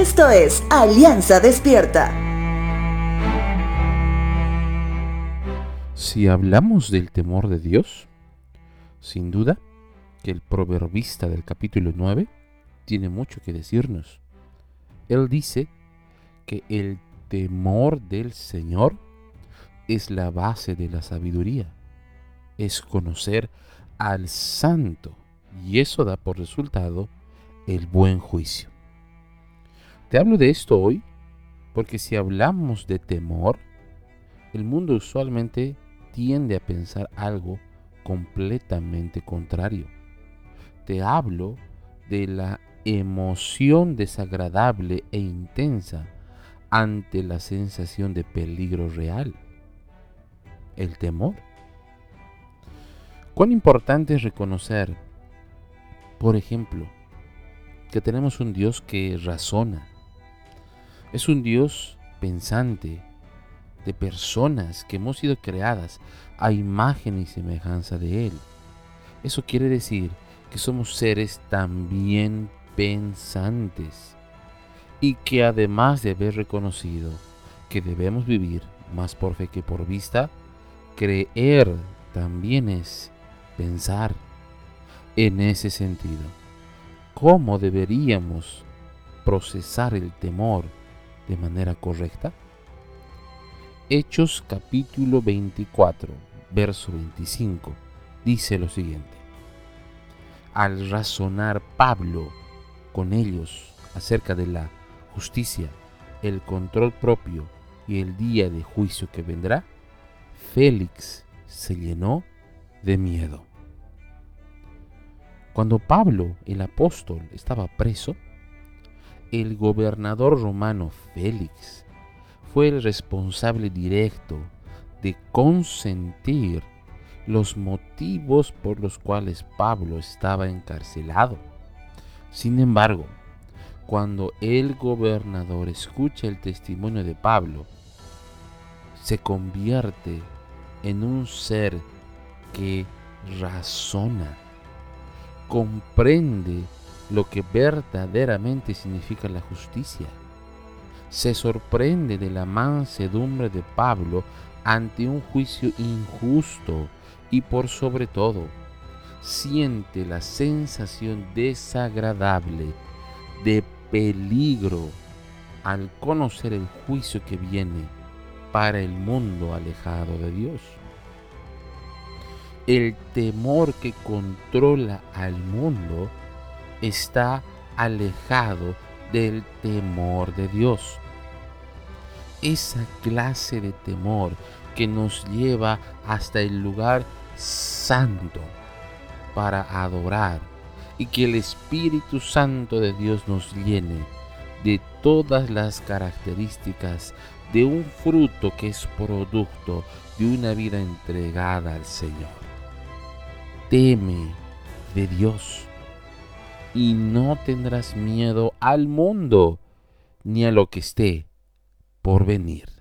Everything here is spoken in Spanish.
Esto es Alianza Despierta. Si hablamos del temor de Dios, sin duda que el proverbista del capítulo 9 tiene mucho que decirnos. Él dice que el temor del Señor es la base de la sabiduría, es conocer al santo y eso da por resultado el buen juicio. Te hablo de esto hoy porque si hablamos de temor, el mundo usualmente tiende a pensar algo completamente contrario. Te hablo de la emoción desagradable e intensa ante la sensación de peligro real, el temor. Cuán importante es reconocer, por ejemplo, que tenemos un Dios que razona. Es un Dios pensante, de personas que hemos sido creadas a imagen y semejanza de Él. Eso quiere decir que somos seres también pensantes y que además de haber reconocido que debemos vivir más por fe que por vista, creer también es pensar en ese sentido. ¿Cómo deberíamos procesar el temor de manera correcta? Hechos capítulo 24, verso 25, dice lo siguiente. Al razonar Pablo con ellos acerca de la justicia, el control propio y el día de juicio que vendrá, Félix se llenó de miedo. Cuando Pablo, el apóstol, estaba preso, el gobernador romano Félix fue el responsable directo de consentir los motivos por los cuales Pablo estaba encarcelado. Sin embargo, cuando el gobernador escucha el testimonio de Pablo, se convierte en un ser que razona, comprende lo que verdaderamente significa la justicia se sorprende de la mansedumbre de Pablo ante un juicio injusto y por sobre todo siente la sensación desagradable de peligro al conocer el juicio que viene para el mundo alejado de Dios. El temor que controla al mundo está alejado del temor de Dios. Esa clase de temor que nos lleva hasta el lugar santo para adorar y que el Espíritu Santo de Dios nos llene de todas las características de un fruto que es producto de una vida entregada al Señor. Teme de Dios y no tendrás miedo al mundo ni a lo que esté por venir.